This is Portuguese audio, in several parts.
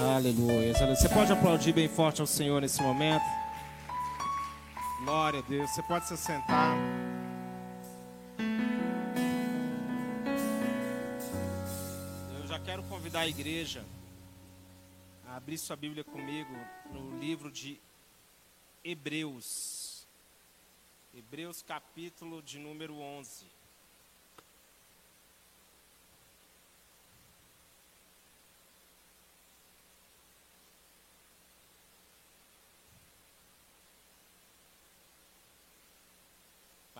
Aleluia. Você pode aplaudir bem forte ao Senhor nesse momento? Glória a Deus. Você pode se sentar. Eu já quero convidar a igreja a abrir sua Bíblia comigo no livro de Hebreus. Hebreus capítulo de número 11.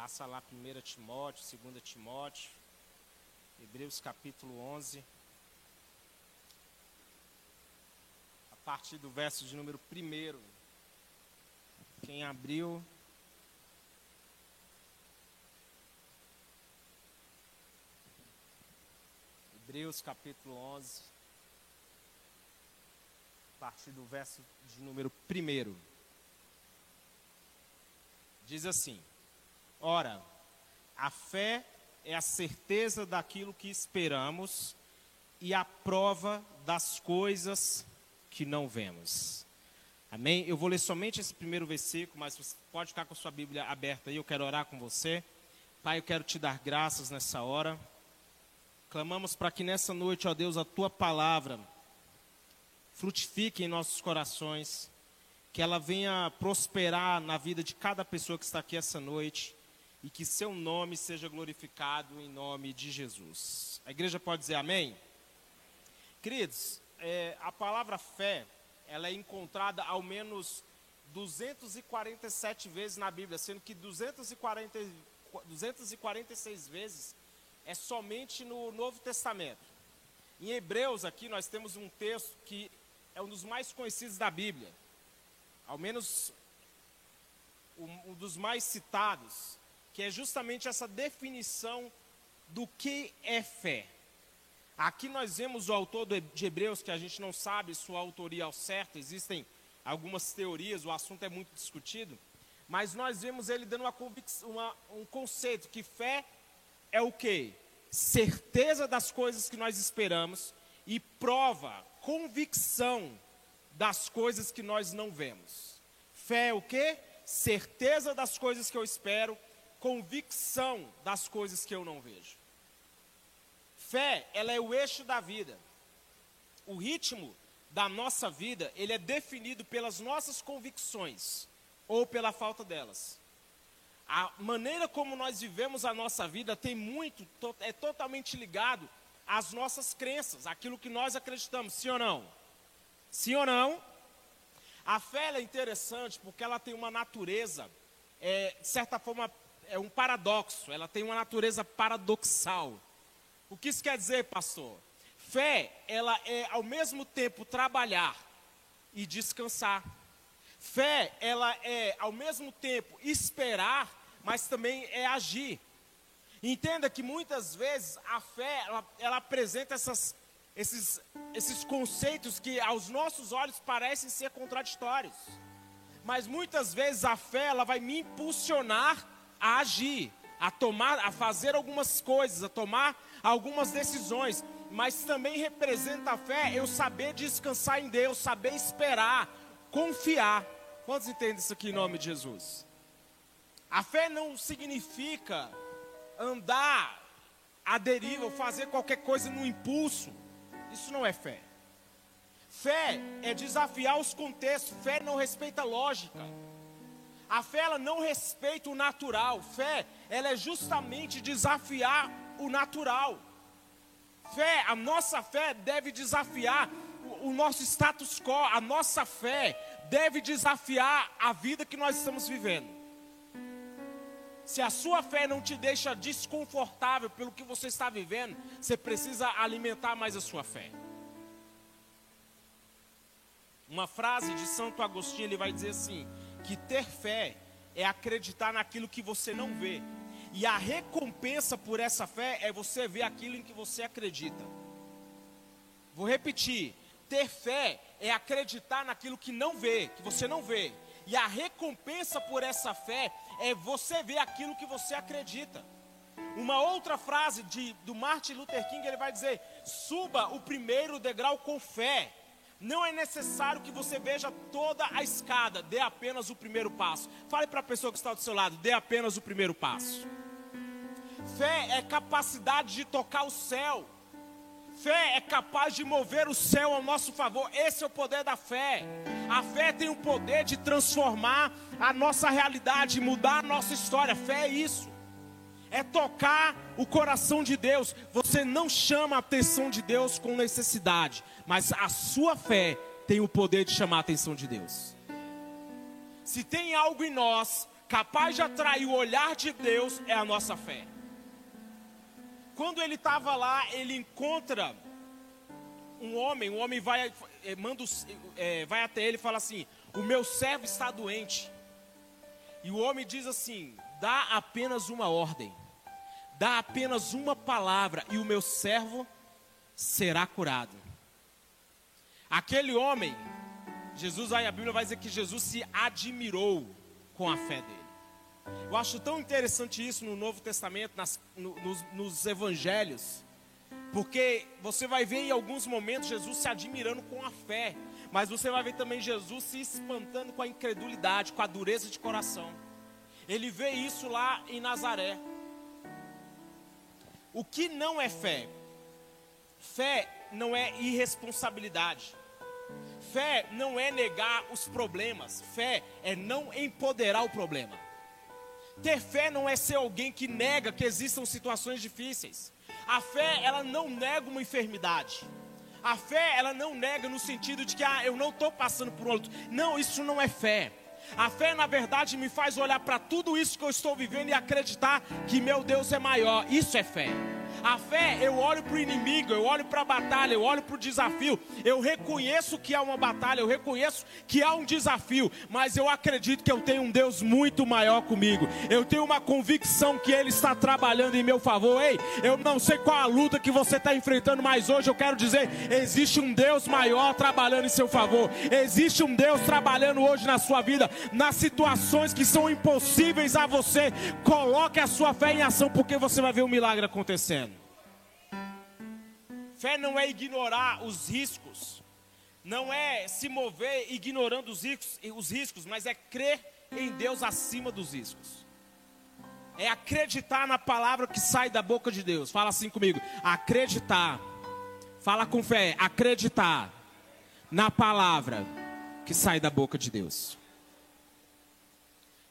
Passa lá 1 Timóteo, 2 Timóteo, Hebreus capítulo 11. A partir do verso de número 1. Quem abriu. Hebreus capítulo 11. A partir do verso de número 1. Diz assim. Ora, a fé é a certeza daquilo que esperamos e a prova das coisas que não vemos. Amém? Eu vou ler somente esse primeiro versículo, mas você pode ficar com a sua Bíblia aberta aí, eu quero orar com você. Pai, eu quero te dar graças nessa hora. Clamamos para que nessa noite, ó Deus, a tua palavra frutifique em nossos corações, que ela venha prosperar na vida de cada pessoa que está aqui essa noite e que seu nome seja glorificado em nome de Jesus. A igreja pode dizer amém? Queridos, é, a palavra fé, ela é encontrada ao menos 247 vezes na Bíblia, sendo que 240, 246 vezes é somente no Novo Testamento. Em Hebreus aqui nós temos um texto que é um dos mais conhecidos da Bíblia, ao menos um, um dos mais citados, que é justamente essa definição do que é fé. Aqui nós vemos o autor de Hebreus, que a gente não sabe sua autoria ao certo, existem algumas teorias, o assunto é muito discutido, mas nós vemos ele dando uma, uma, um conceito que fé é o que? Certeza das coisas que nós esperamos e prova, convicção das coisas que nós não vemos. Fé é o que? Certeza das coisas que eu espero convicção das coisas que eu não vejo. Fé, ela é o eixo da vida. O ritmo da nossa vida, ele é definido pelas nossas convicções ou pela falta delas. A maneira como nós vivemos a nossa vida tem muito, é totalmente ligado às nossas crenças, aquilo que nós acreditamos, sim ou não? Sim ou não? A fé é interessante porque ela tem uma natureza, é, de certa forma, é um paradoxo, ela tem uma natureza paradoxal. O que isso quer dizer, pastor? Fé, ela é ao mesmo tempo trabalhar e descansar. Fé, ela é ao mesmo tempo esperar, mas também é agir. Entenda que muitas vezes a fé, ela, ela apresenta essas, esses, esses conceitos que aos nossos olhos parecem ser contraditórios. Mas muitas vezes a fé, ela vai me impulsionar a agir, a tomar, a fazer algumas coisas, a tomar algumas decisões, mas também representa a fé eu saber descansar em Deus, saber esperar, confiar. Quantos entendem isso aqui em nome de Jesus? A fé não significa andar à deriva ou fazer qualquer coisa no impulso. Isso não é fé. Fé é desafiar os contextos, fé não respeita lógica. A fé ela não respeita o natural. Fé, ela é justamente desafiar o natural. Fé, a nossa fé deve desafiar o, o nosso status quo, a nossa fé deve desafiar a vida que nós estamos vivendo. Se a sua fé não te deixa desconfortável pelo que você está vivendo, você precisa alimentar mais a sua fé. Uma frase de Santo Agostinho, ele vai dizer assim: que ter fé é acreditar naquilo que você não vê. E a recompensa por essa fé é você ver aquilo em que você acredita. Vou repetir: ter fé é acreditar naquilo que não vê, que você não vê. E a recompensa por essa fé é você ver aquilo que você acredita. Uma outra frase de, do Martin Luther King, ele vai dizer: suba o primeiro degrau com fé, Não é necessário que você veja toda a escada, dê apenas o primeiro passo. Fale para a pessoa que está do seu lado, dê apenas o primeiro passo. Fé é capacidade de tocar o céu. Fé é capaz de mover o céu ao nosso favor. Esse é o poder da fé. A fé tem o poder de transformar a nossa realidade, mudar a nossa história. Fé é isso. É tocar o coração de Deus. Você não chama a atenção de Deus com necessidade, mas a sua fé tem o poder de chamar a atenção de Deus. Se tem algo em nós capaz de atrair o olhar de Deus, é a nossa fé. Quando ele estava lá, ele encontra um homem, um homem vai, eh, manda, é, vai até ele e fala assim: O meu servo está doente. E o homem diz assim: Dá apenas uma ordem, dá apenas uma palavra, e o meu servo será curado. Aquele homem, Jesus aí a Bíblia vai dizer que Jesus se admirou com a fé dele. Eu acho tão interessante isso no Novo Testamento, nas, no, nos, nos evangelhos, porque você vai ver em alguns momentos Jesus se admirando com a fé, mas você vai ver também Jesus se espantando com a incredulidade, com a dureza de coração. Ele vê isso lá em Nazaré. O que não é fé? Fé não é irresponsabilidade. Fé não é negar os problemas. Fé é não empoderar o problema. Ter fé não é ser alguém que nega que existam situações difíceis. A fé, ela não nega uma enfermidade. A fé, ela não nega no sentido de que, ah, eu não estou passando por outro. Não, isso não é fé. A fé, na verdade, me faz olhar para tudo isso que eu estou vivendo e acreditar que meu Deus é maior. Isso é fé. A fé, eu olho para o inimigo, eu olho para a batalha, eu olho para o desafio. Eu reconheço que há uma batalha, eu reconheço que há um desafio, mas eu acredito que eu tenho um Deus muito maior comigo. Eu tenho uma convicção que Ele está trabalhando em meu favor. Ei, eu não sei qual a luta que você está enfrentando, mas hoje eu quero dizer: existe um Deus maior trabalhando em seu favor. Existe um Deus trabalhando hoje na sua vida, nas situações que são impossíveis a você. Coloque a sua fé em ação, porque você vai ver um milagre acontecendo. Fé não é ignorar os riscos, não é se mover ignorando os riscos, os riscos, mas é crer em Deus acima dos riscos. É acreditar na palavra que sai da boca de Deus. Fala assim comigo: acreditar. Fala com fé, acreditar na palavra que sai da boca de Deus.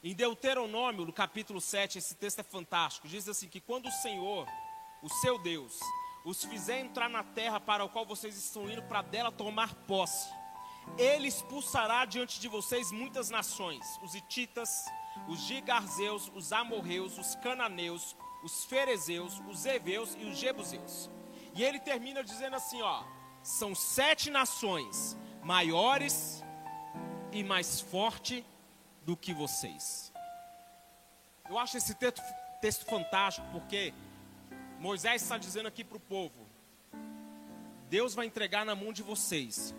Em Deuteronômio, no capítulo 7, esse texto é fantástico. Diz assim: que quando o Senhor, o seu Deus, os fizer entrar na terra para a qual vocês estão indo, para dela tomar posse. Ele expulsará diante de vocês muitas nações: os Hititas, os Gigarzeus, os Amorreus, os Cananeus, os Ferezeus, os Eveus e os Jebuseus. E ele termina dizendo assim: ó, são sete nações maiores e mais forte do que vocês. Eu acho esse texto, texto fantástico porque Moisés está dizendo aqui para o povo: Deus vai entregar na mão de vocês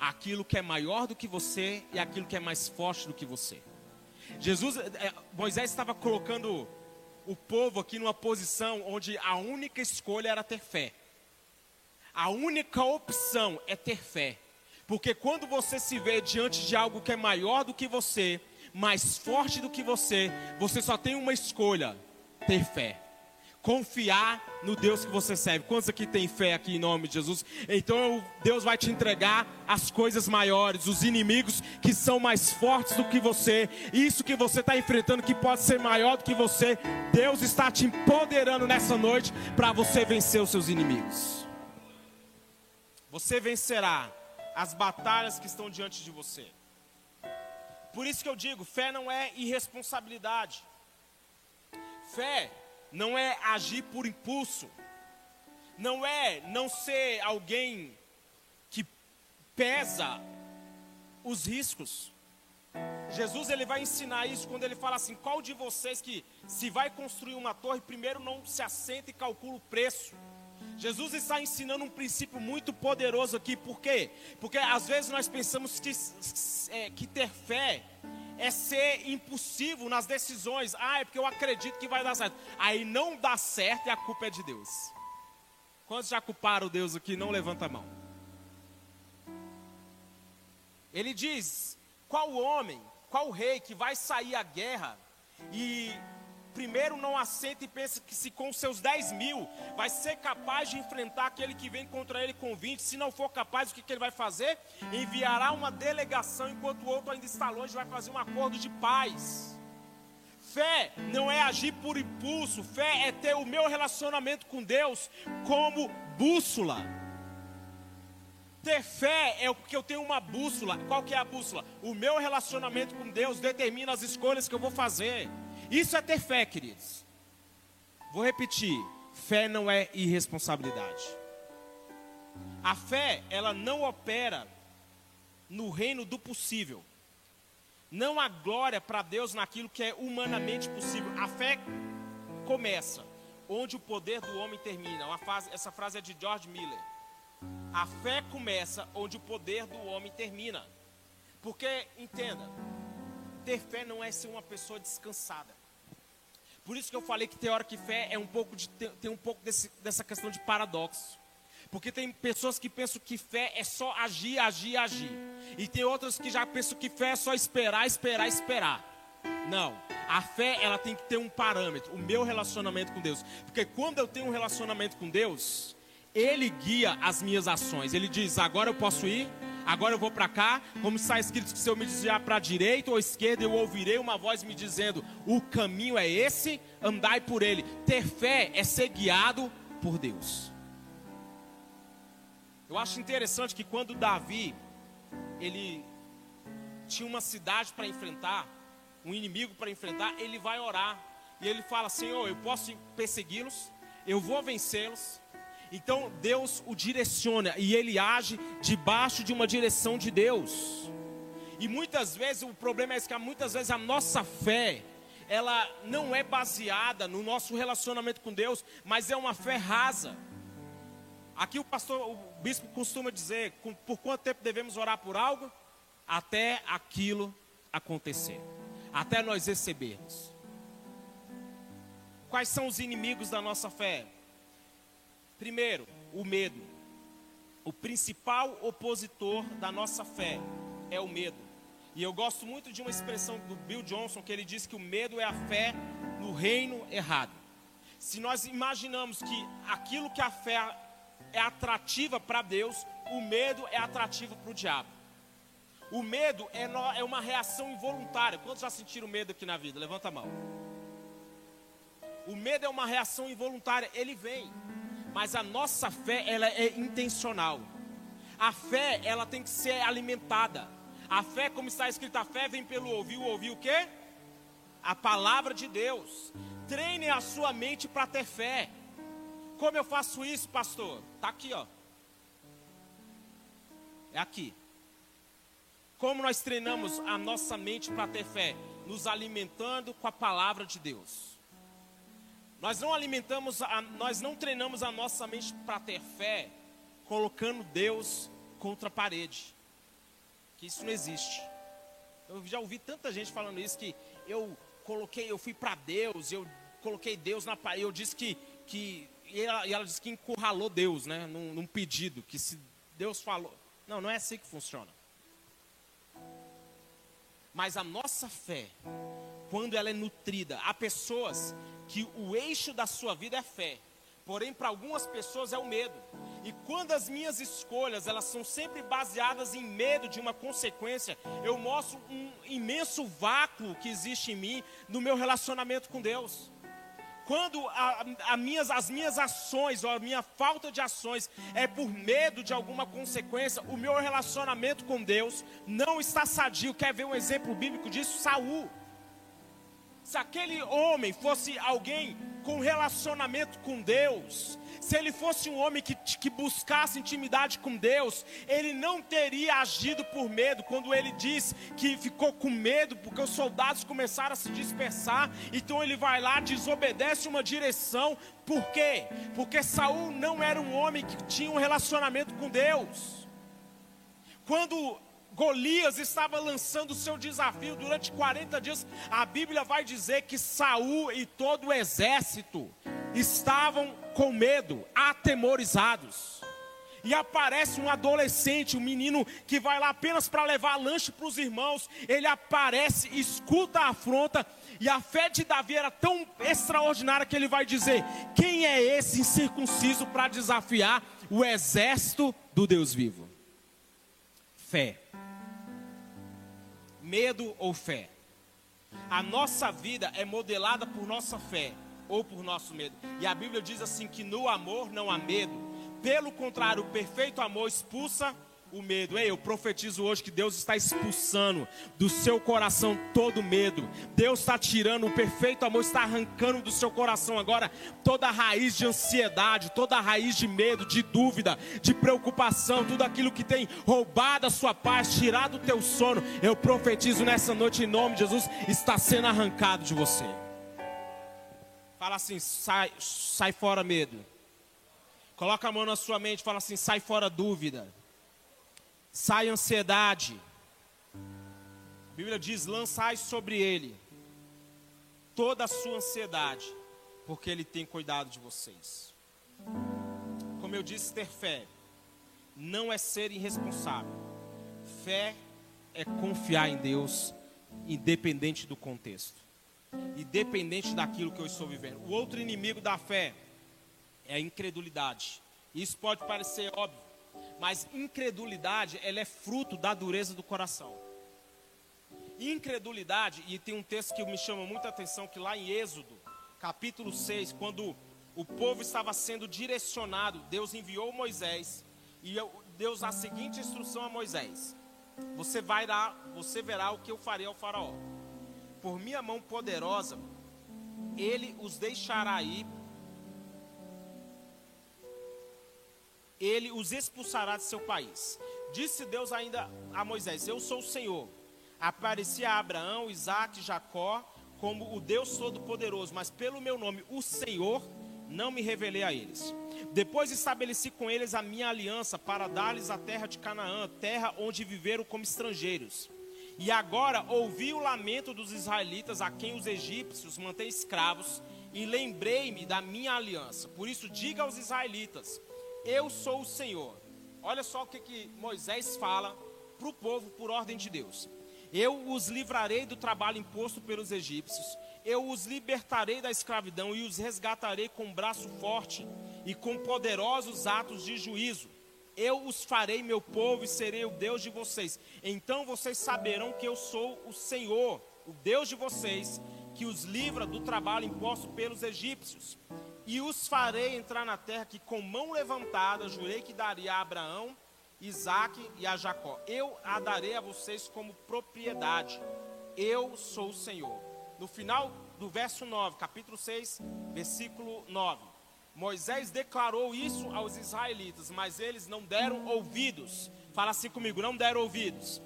aquilo que é maior do que você e aquilo que é mais forte do que você. Jesus, é, Moisés estava colocando o povo aqui numa posição onde a única escolha era ter fé. A única opção é ter fé. Porque quando você se vê diante de algo que é maior do que você, mais forte do que você, você só tem uma escolha: ter fé confiar no Deus que você serve. Quantos aqui tem fé aqui em nome de Jesus? Então Deus vai te entregar as coisas maiores, os inimigos que são mais fortes do que você, isso que você está enfrentando que pode ser maior do que você. Deus está te empoderando nessa noite para você vencer os seus inimigos. Você vencerá as batalhas que estão diante de você. Por isso que eu digo, fé não é irresponsabilidade. Fé não é agir por impulso, não é não ser alguém que pesa os riscos. Jesus ele vai ensinar isso quando ele fala assim: qual de vocês que se vai construir uma torre, primeiro não se assenta e calcula o preço. Jesus está ensinando um princípio muito poderoso aqui, por quê? Porque às vezes nós pensamos que, é, que ter fé é ser impulsivo nas decisões. Ah, é porque eu acredito que vai dar certo. Aí não dá certo e a culpa é de Deus. Quantos já culparam Deus aqui? Não levanta a mão. Ele diz: qual homem, qual rei que vai sair à guerra e primeiro não aceita e pensa que se com seus 10 mil vai ser capaz de enfrentar aquele que vem contra ele com 20, se não for capaz, o que, que ele vai fazer? Enviará uma delegação enquanto o outro ainda está longe, vai fazer um acordo de paz. Fé não é agir por impulso, fé é ter o meu relacionamento com Deus como bússola. Ter fé é porque eu tenho uma bússola. Qual que é a bússola? O meu relacionamento com Deus determina as escolhas que eu vou fazer. Isso é ter fé, queridos. Vou repetir: fé não é irresponsabilidade. A fé, ela não opera no reino do possível. Não há glória para Deus naquilo que é humanamente possível. A fé começa onde o poder do homem termina. Frase, essa frase é de George Miller. A fé começa onde o poder do homem termina. Porque, entenda, ter fé não é ser uma pessoa descansada. Por isso que eu falei que tem hora que fé é um pouco de tem um pouco desse, dessa questão de paradoxo. Porque tem pessoas que pensam que fé é só agir, agir, agir. E tem outras que já pensam que fé é só esperar, esperar, esperar. Não. A fé, ela tem que ter um parâmetro, o meu relacionamento com Deus. Porque quando eu tenho um relacionamento com Deus, ele guia as minhas ações. Ele diz: "Agora eu posso ir, agora eu vou para cá, como está escrito que se eu me desviar para a direita ou esquerda, eu ouvirei uma voz me dizendo: o caminho é esse, andai por ele. Ter fé é ser guiado por Deus. Eu acho interessante que quando Davi ele tinha uma cidade para enfrentar, um inimigo para enfrentar, ele vai orar e ele fala: Senhor, eu posso persegui-los, eu vou vencê-los, então Deus o direciona e ele age debaixo de uma direção de Deus. E muitas vezes o problema é que muitas vezes a nossa fé ela não é baseada no nosso relacionamento com Deus, mas é uma fé rasa. Aqui o pastor, o bispo costuma dizer, por quanto tempo devemos orar por algo? Até aquilo acontecer, até nós recebermos. Quais são os inimigos da nossa fé? Primeiro, o medo. O principal opositor da nossa fé é o medo. E eu gosto muito de uma expressão do Bill Johnson que ele diz que o medo é a fé no reino errado. Se nós imaginamos que aquilo que a fé é atrativa para Deus, o medo é atrativo para o diabo. O medo é, no, é uma reação involuntária. Quantos já sentiram medo aqui na vida? Levanta a mão. O medo é uma reação involuntária, ele vem mas a nossa fé ela é intencional. A fé ela tem que ser alimentada. A fé, como está escrito, a fé vem pelo ouvir, ouvir o quê? A palavra de Deus. Treine a sua mente para ter fé. Como eu faço isso, pastor? Tá aqui, ó. É aqui. Como nós treinamos a nossa mente para ter fé? Nos alimentando com a palavra de Deus. Nós não alimentamos, a, nós não treinamos a nossa mente para ter fé, colocando Deus contra a parede. Que isso não existe. Eu já ouvi tanta gente falando isso que eu coloquei, eu fui para Deus, eu coloquei Deus na parede, eu disse que, que e ela, e ela disse que encurralou Deus, né, num, num pedido, que se Deus falou, não, não é assim que funciona. Mas a nossa fé, quando ela é nutrida, há pessoas que o eixo da sua vida é fé. Porém, para algumas pessoas é o medo. E quando as minhas escolhas, elas são sempre baseadas em medo de uma consequência, eu mostro um imenso vácuo que existe em mim no meu relacionamento com Deus. Quando a, a minhas, as minhas ações ou a minha falta de ações é por medo de alguma consequência, o meu relacionamento com Deus não está sadio. Quer ver um exemplo bíblico disso? Saul se aquele homem fosse alguém com relacionamento com Deus, se ele fosse um homem que, que buscasse intimidade com Deus, ele não teria agido por medo. Quando ele diz que ficou com medo porque os soldados começaram a se dispersar, então ele vai lá, desobedece uma direção. Por quê? Porque Saul não era um homem que tinha um relacionamento com Deus. Quando Golias estava lançando o seu desafio durante 40 dias. A Bíblia vai dizer que Saul e todo o exército estavam com medo, atemorizados. e aparece um adolescente, um menino que vai lá apenas para levar lanche para os irmãos. Ele aparece, escuta a afronta, e a fé de Davi era tão extraordinária que ele vai dizer: Quem é esse incircunciso para desafiar o exército do Deus vivo? Fé. Medo ou fé? A nossa vida é modelada por nossa fé ou por nosso medo. E a Bíblia diz assim que no amor não há medo. Pelo contrário, o perfeito amor expulsa o medo. Ei, eu profetizo hoje que Deus está expulsando do seu coração todo medo. Deus está tirando o perfeito amor, está arrancando do seu coração agora toda a raiz de ansiedade, toda raiz de medo, de dúvida, de preocupação, tudo aquilo que tem roubado a sua paz, tirado o teu sono. Eu profetizo nessa noite em nome de Jesus, está sendo arrancado de você. Fala assim, sai, sai fora medo. Coloca a mão na sua mente, fala assim, sai fora dúvida. Sai ansiedade. A Bíblia diz: lançai sobre ele toda a sua ansiedade, porque ele tem cuidado de vocês. Como eu disse, ter fé não é ser irresponsável. Fé é confiar em Deus, independente do contexto, independente daquilo que eu estou vivendo. O outro inimigo da fé é a incredulidade. Isso pode parecer óbvio, mas incredulidade, ela é fruto da dureza do coração. Incredulidade, e tem um texto que me chama muita atenção, que lá em Êxodo, capítulo 6, quando o povo estava sendo direcionado, Deus enviou Moisés, e Deus a seguinte instrução a Moisés: Você vai lá, você verá o que eu farei ao faraó. Por minha mão poderosa, ele os deixará ir ele os expulsará de seu país. Disse Deus ainda a Moisés: Eu sou o Senhor. Aparecia a Abraão, Isaac e Jacó como o Deus Todo-Poderoso, mas pelo meu nome, o Senhor, não me revelei a eles. Depois estabeleci com eles a minha aliança para dar-lhes a terra de Canaã, terra onde viveram como estrangeiros. E agora ouvi o lamento dos israelitas, a quem os egípcios mantêm escravos, e lembrei-me da minha aliança. Por isso, diga aos israelitas: eu sou o Senhor. Olha só o que, que Moisés fala para o povo por ordem de Deus. Eu os livrarei do trabalho imposto pelos egípcios, eu os libertarei da escravidão e os resgatarei com braço forte e com poderosos atos de juízo. Eu os farei meu povo e serei o Deus de vocês. Então vocês saberão que eu sou o Senhor, o Deus de vocês, que os livra do trabalho imposto pelos egípcios e os farei entrar na terra que com mão levantada jurei que daria a Abraão, Isaque e a Jacó. Eu a darei a vocês como propriedade. Eu sou o Senhor. No final do verso 9, capítulo 6, versículo 9. Moisés declarou isso aos israelitas, mas eles não deram ouvidos. Fala assim comigo, não deram ouvidos.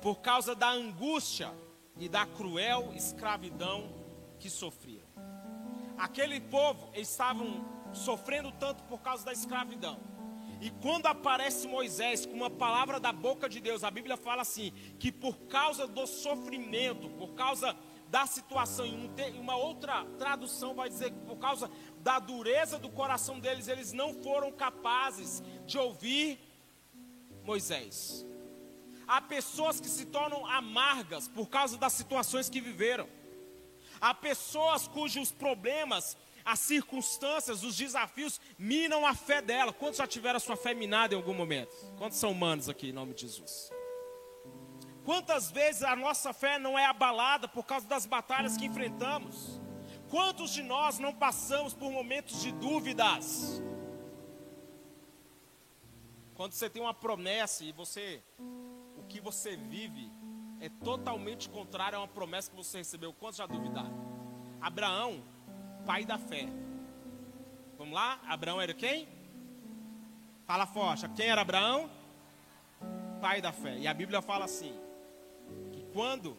Por causa da angústia e da cruel escravidão que sofriam. Aquele povo estavam sofrendo tanto por causa da escravidão. E quando aparece Moisés com uma palavra da boca de Deus, a Bíblia fala assim: que por causa do sofrimento, por causa da situação, em uma outra tradução vai dizer que por causa da dureza do coração deles, eles não foram capazes de ouvir Moisés. Há pessoas que se tornam amargas por causa das situações que viveram. Há pessoas cujos problemas, as circunstâncias, os desafios minam a fé dela. Quantos já tiveram a sua fé minada em algum momento? Quantos são humanos aqui em nome de Jesus? Quantas vezes a nossa fé não é abalada por causa das batalhas que enfrentamos? Quantos de nós não passamos por momentos de dúvidas? Quando você tem uma promessa e você, o que você vive é totalmente contrário a uma promessa que você recebeu. Quantos já duvidaram? Abraão, pai da fé. Vamos lá? Abraão era quem? Fala forte. Quem era Abraão? Pai da fé. E a Bíblia fala assim: que quando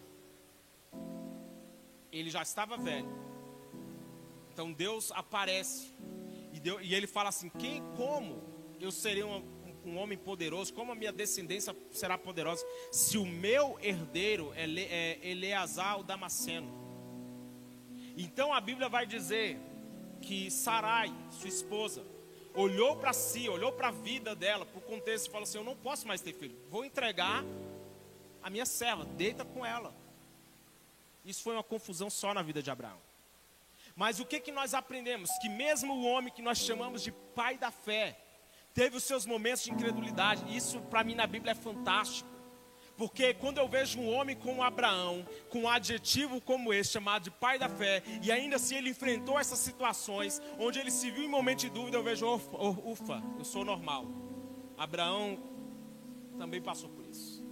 ele já estava velho, então Deus aparece e, e ele fala assim: quem, como eu serei uma, um homem poderoso, como a minha descendência será poderosa, se o meu herdeiro é, é Eleazar o Damasceno. Então a Bíblia vai dizer que Sarai, sua esposa, olhou para si, olhou para a vida dela, para o contexto e falou assim: Eu não posso mais ter filho, vou entregar a minha serva, deita com ela. Isso foi uma confusão só na vida de Abraão. Mas o que, que nós aprendemos? Que mesmo o homem que nós chamamos de pai da fé, teve os seus momentos de incredulidade. Isso para mim na Bíblia é fantástico. Porque quando eu vejo um homem como Abraão, com um adjetivo como esse, chamado de pai da fé, e ainda assim ele enfrentou essas situações, onde ele se viu em momento de dúvida, eu vejo, ufa, eu sou normal. Abraão também passou por isso.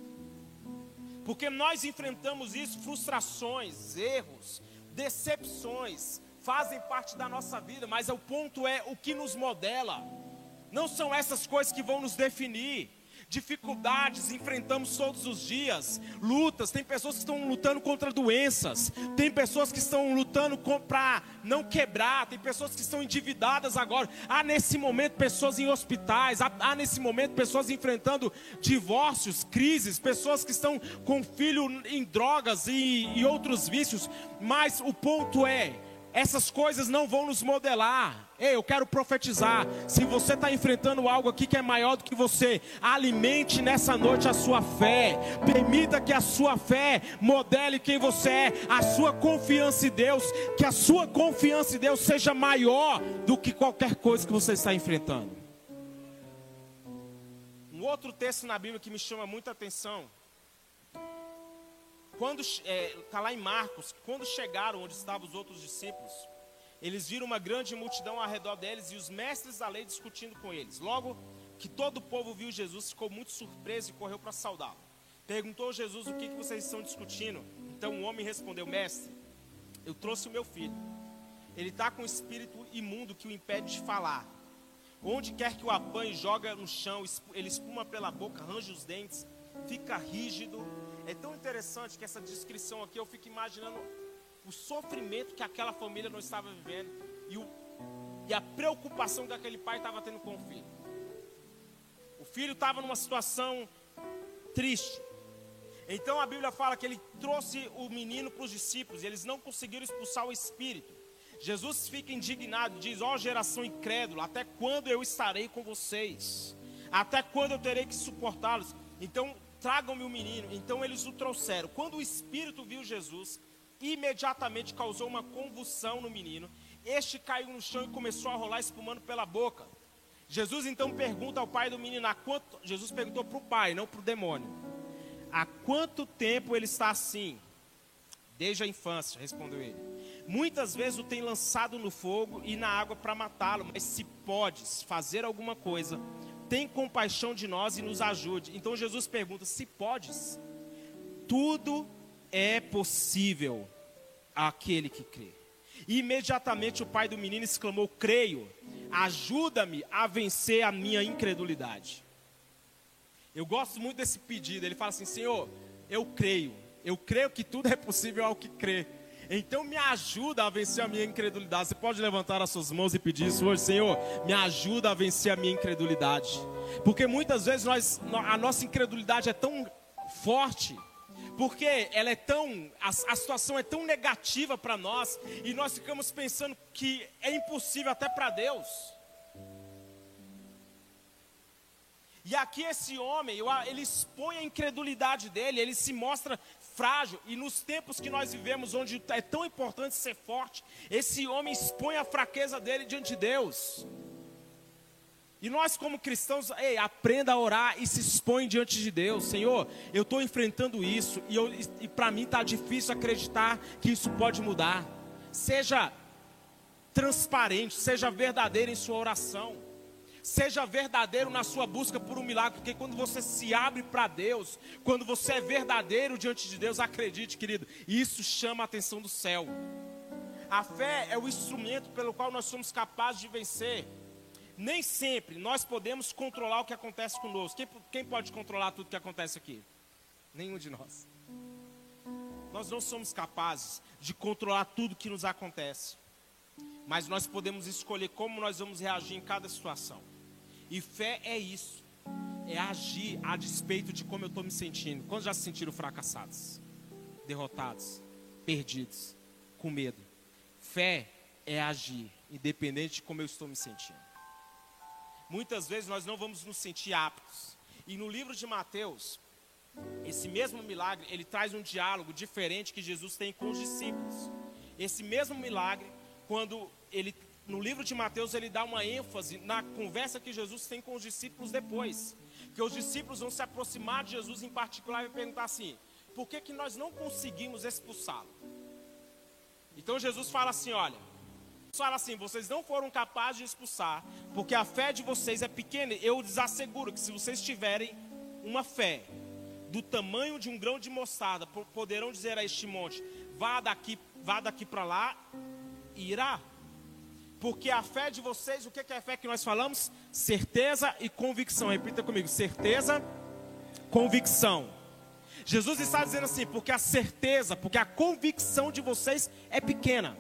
Porque nós enfrentamos isso, frustrações, erros, decepções, fazem parte da nossa vida, mas o ponto é o que nos modela. Não são essas coisas que vão nos definir dificuldades enfrentamos todos os dias, lutas. Tem pessoas que estão lutando contra doenças, tem pessoas que estão lutando para não quebrar, tem pessoas que estão endividadas agora. Há nesse momento pessoas em hospitais, há, há nesse momento pessoas enfrentando divórcios, crises, pessoas que estão com filho em drogas e, e outros vícios. Mas o ponto é essas coisas não vão nos modelar. Ei, eu quero profetizar. Se você está enfrentando algo aqui que é maior do que você, alimente nessa noite a sua fé. Permita que a sua fé modele quem você é, a sua confiança em Deus. Que a sua confiança em Deus seja maior do que qualquer coisa que você está enfrentando. Um outro texto na Bíblia que me chama muita atenção quando está é, tá lá em Marcos, quando chegaram onde estavam os outros discípulos, eles viram uma grande multidão ao redor deles e os mestres da lei discutindo com eles. Logo que todo o povo viu Jesus, ficou muito surpreso e correu para saudá-lo. Perguntou Jesus o que, que vocês estão discutindo. Então o homem respondeu: Mestre, eu trouxe o meu filho. Ele está com um espírito imundo que o impede de falar. Onde quer que o apanhe, joga no chão, ele espuma pela boca, arranja os dentes, fica rígido é tão interessante que essa descrição aqui eu fico imaginando o sofrimento que aquela família não estava vivendo e, o, e a preocupação que aquele pai estava tendo com o filho. O filho estava numa situação triste. Então a Bíblia fala que ele trouxe o menino para os discípulos e eles não conseguiram expulsar o espírito. Jesus fica indignado, diz: Ó oh, geração incrédula, até quando eu estarei com vocês? Até quando eu terei que suportá-los? Então tragam-me o menino. Então eles o trouxeram. Quando o espírito viu Jesus, imediatamente causou uma convulsão no menino. Este caiu no chão e começou a rolar espumando pela boca. Jesus então pergunta ao pai do menino: a quanto... Jesus perguntou para o pai, não para o demônio: Há quanto tempo ele está assim? Desde a infância, respondeu ele. Muitas vezes o tem lançado no fogo e na água para matá-lo, mas se podes fazer alguma coisa, tem compaixão de nós e nos ajude. Então Jesus pergunta: se podes, tudo é possível àquele que crê. E imediatamente o pai do menino exclamou: Creio, ajuda-me a vencer a minha incredulidade. Eu gosto muito desse pedido. Ele fala assim: Senhor, eu creio, eu creio que tudo é possível ao que crê. Então me ajuda a vencer a minha incredulidade. Você pode levantar as suas mãos e pedir isso hoje, Senhor, me ajuda a vencer a minha incredulidade. Porque muitas vezes nós, a nossa incredulidade é tão forte, porque ela é tão, a, a situação é tão negativa para nós, e nós ficamos pensando que é impossível até para Deus. E aqui esse homem, ele expõe a incredulidade dele, ele se mostra frágil. E nos tempos que nós vivemos, onde é tão importante ser forte, esse homem expõe a fraqueza dele diante de Deus. E nós, como cristãos, ei, aprenda a orar e se expõe diante de Deus. Senhor, eu estou enfrentando isso e, e para mim está difícil acreditar que isso pode mudar. Seja transparente, seja verdadeiro em sua oração. Seja verdadeiro na sua busca por um milagre, porque quando você se abre para Deus, quando você é verdadeiro diante de Deus, acredite, querido, isso chama a atenção do céu. A fé é o instrumento pelo qual nós somos capazes de vencer. Nem sempre nós podemos controlar o que acontece conosco. Quem, quem pode controlar tudo que acontece aqui? Nenhum de nós. Nós não somos capazes de controlar tudo que nos acontece. Mas nós podemos escolher como nós vamos reagir em cada situação. E fé é isso. É agir a despeito de como eu estou me sentindo. Quando já se sentiram fracassados, derrotados, perdidos, com medo? Fé é agir, independente de como eu estou me sentindo. muitas vezes nós não vamos nos sentir aptos. E no livro de Mateus, esse mesmo milagre, ele traz um diálogo diferente que Jesus tem com os discípulos. Esse mesmo milagre, quando ele no livro de Mateus ele dá uma ênfase na conversa que Jesus tem com os discípulos depois. Que os discípulos vão se aproximar de Jesus em particular e perguntar assim: por que, que nós não conseguimos expulsá-lo? Então Jesus fala assim: olha, fala assim, vocês não foram capazes de expulsar, porque a fé de vocês é pequena. Eu lhes asseguro que se vocês tiverem uma fé do tamanho de um grão de mostarda, poderão dizer a este monte: vá daqui, vá daqui para lá, irá. Porque a fé de vocês, o que é a fé que nós falamos? Certeza e convicção. Repita comigo: certeza, convicção. Jesus está dizendo assim, porque a certeza, porque a convicção de vocês é pequena.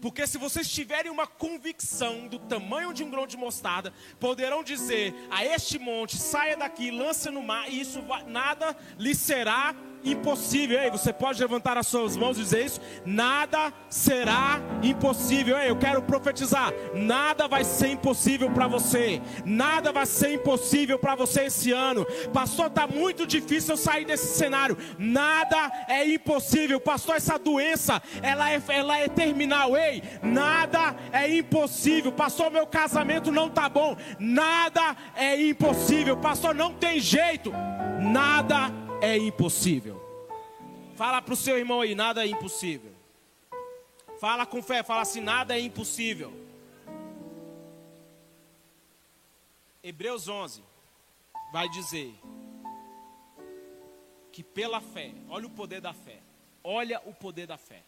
Porque se vocês tiverem uma convicção do tamanho de um grão de mostarda, poderão dizer a este monte: saia daqui, lance no mar, e isso nada lhe será impossível. Ei, você pode levantar as suas mãos e dizer isso? Nada será impossível. Ei, eu quero profetizar: nada vai ser impossível para você. Nada vai ser impossível para você esse ano. Pastor, está muito difícil eu sair desse cenário. Nada é impossível. Pastor, essa doença, ela é, ela é terminal. Ei, nada é impossível. Pastor, meu casamento não está bom. Nada é impossível. Pastor, não tem jeito. Nada é impossível. Fala para o seu irmão aí, nada é impossível. Fala com fé, fala assim, nada é impossível. Hebreus 11 vai dizer que pela fé, olha o poder da fé. Olha o poder da fé.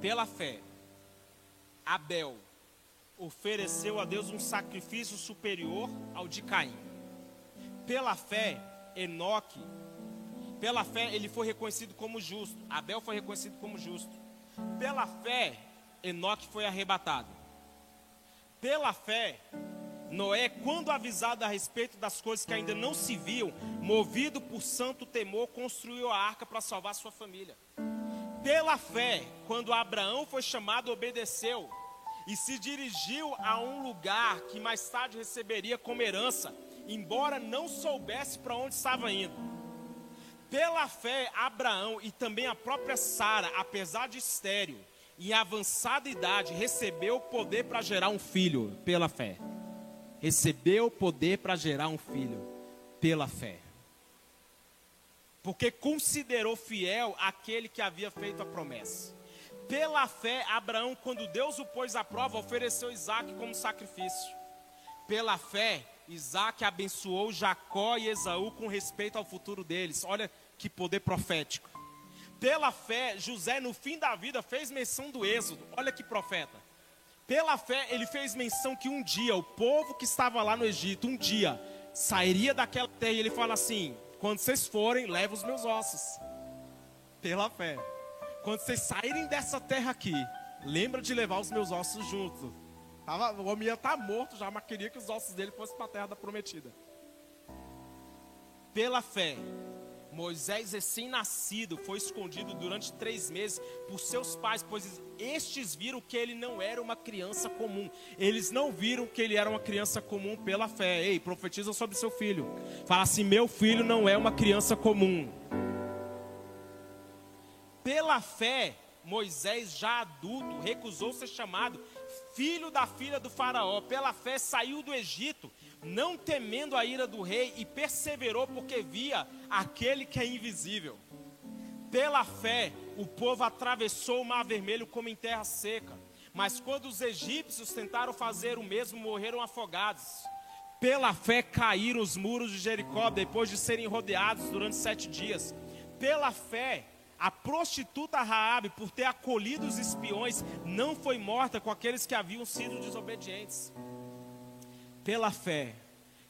Pela fé, Abel ofereceu a Deus um sacrifício superior ao de Caim. Pela fé, Enoque, pela fé, ele foi reconhecido como justo. Abel foi reconhecido como justo. Pela fé, Enoque foi arrebatado. Pela fé, Noé, quando avisado a respeito das coisas que ainda não se viam, movido por santo temor, construiu a arca para salvar sua família. Pela fé, quando Abraão foi chamado, obedeceu e se dirigiu a um lugar que mais tarde receberia como herança embora não soubesse para onde estava indo. Pela fé, Abraão e também a própria Sara, apesar de estéril, em avançada idade, recebeu o poder para gerar um filho, pela fé. Recebeu o poder para gerar um filho, pela fé. Porque considerou fiel aquele que havia feito a promessa. Pela fé, Abraão, quando Deus o pôs à prova, ofereceu Isaac como sacrifício. Pela fé, Isaac abençoou Jacó e Esaú com respeito ao futuro deles. Olha que poder profético. Pela fé, José, no fim da vida, fez menção do êxodo. Olha que profeta. Pela fé, ele fez menção que um dia, o povo que estava lá no Egito, um dia, sairia daquela terra. E ele fala assim: quando vocês forem, leve os meus ossos. Pela fé. Quando vocês saírem dessa terra aqui, lembra de levar os meus ossos junto Tava, o homem ia estar tá morto já, mas queria que os ossos dele fossem para a terra da prometida. Pela fé, Moisés, recém-nascido, foi escondido durante três meses por seus pais, pois estes viram que ele não era uma criança comum. Eles não viram que ele era uma criança comum pela fé. Ei, profetiza sobre seu filho. Fala assim: meu filho não é uma criança comum. Pela fé, Moisés, já adulto, recusou ser chamado filho da filha do Faraó, pela fé saiu do Egito, não temendo a ira do rei, e perseverou porque via aquele que é invisível. Pela fé, o povo atravessou o mar vermelho como em terra seca. Mas quando os egípcios tentaram fazer o mesmo, morreram afogados. Pela fé caíram os muros de Jericó depois de serem rodeados durante sete dias. Pela fé, a prostituta Raabe, por ter acolhido os espiões, não foi morta com aqueles que haviam sido desobedientes. Pela fé,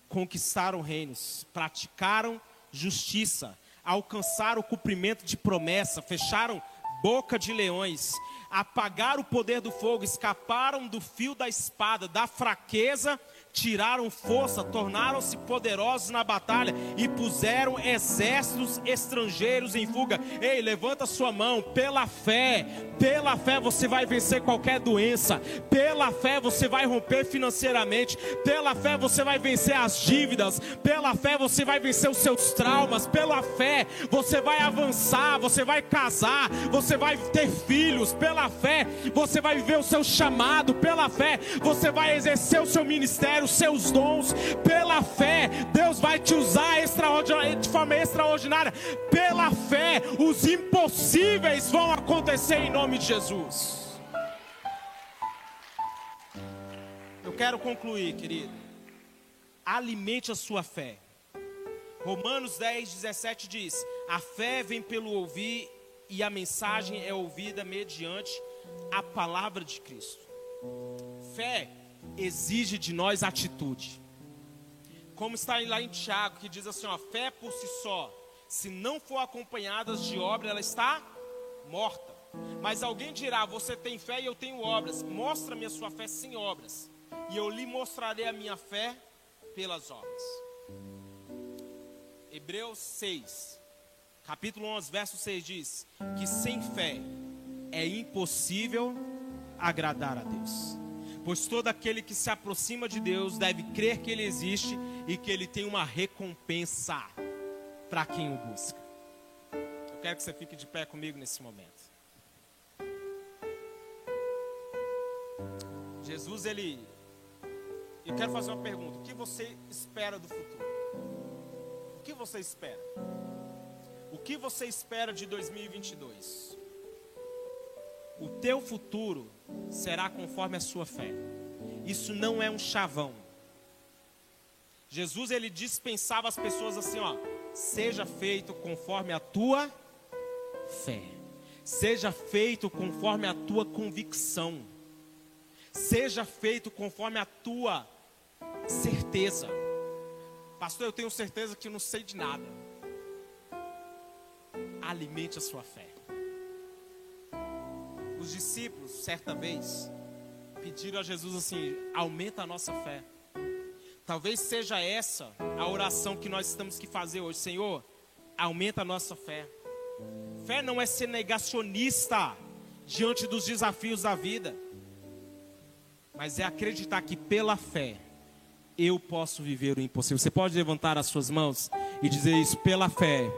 conquistaram reinos, praticaram justiça, alcançaram o cumprimento de promessa, fecharam boca de leões, apagaram o poder do fogo, escaparam do fio da espada, da fraqueza tiraram força, tornaram-se poderosos na batalha e puseram exércitos estrangeiros em fuga. Ei, levanta sua mão, pela fé, pela fé você vai vencer qualquer doença, pela fé você vai romper financeiramente, pela fé você vai vencer as dívidas, pela fé você vai vencer os seus traumas, pela fé você vai avançar, você vai casar, você vai ter filhos, pela fé você vai viver o seu chamado, pela fé você vai exercer o seu ministério, os seus dons, pela fé Deus vai te usar de forma extraordinária, pela fé os impossíveis vão acontecer em nome de Jesus. Eu quero concluir, querido. Alimente a sua fé. Romanos 10, 17 diz: A fé vem pelo ouvir e a mensagem é ouvida mediante a palavra de Cristo. Fé exige de nós atitude. Como está lá em Tiago, que diz assim: a fé por si só, se não for acompanhada de obra, ela está morta. Mas alguém dirá: Você tem fé e eu tenho obras. Mostra-me a sua fé sem obras, e eu lhe mostrarei a minha fé pelas obras. Hebreus 6, capítulo 11, verso 6 diz: Que sem fé é impossível agradar a Deus. Pois todo aquele que se aproxima de Deus deve crer que Ele existe e que Ele tem uma recompensa para quem o busca. Eu quero que você fique de pé comigo nesse momento. Jesus, ele. Eu quero fazer uma pergunta: o que você espera do futuro? O que você espera? O que você espera de 2022? O teu futuro será conforme a sua fé. Isso não é um chavão. Jesus ele dispensava as pessoas assim, ó: seja feito conforme a tua fé. Seja feito conforme a tua convicção. Seja feito conforme a tua certeza. Pastor, eu tenho certeza que não sei de nada. Alimente a sua fé. Os discípulos, certa vez, pediram a Jesus assim: aumenta a nossa fé. Talvez seja essa a oração que nós estamos que fazer hoje, Senhor, aumenta a nossa fé. Fé não é ser negacionista diante dos desafios da vida mas é acreditar que pela fé eu posso viver o impossível. Você pode levantar as suas mãos e dizer isso pela fé.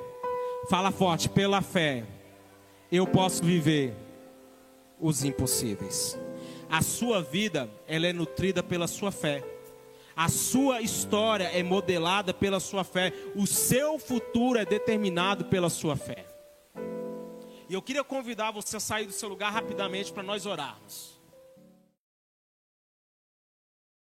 Fala forte, pela fé eu posso viver os impossíveis. A sua vida, ela é nutrida pela sua fé. A sua história é modelada pela sua fé. O seu futuro é determinado pela sua fé. E eu queria convidar você a sair do seu lugar rapidamente para nós orarmos.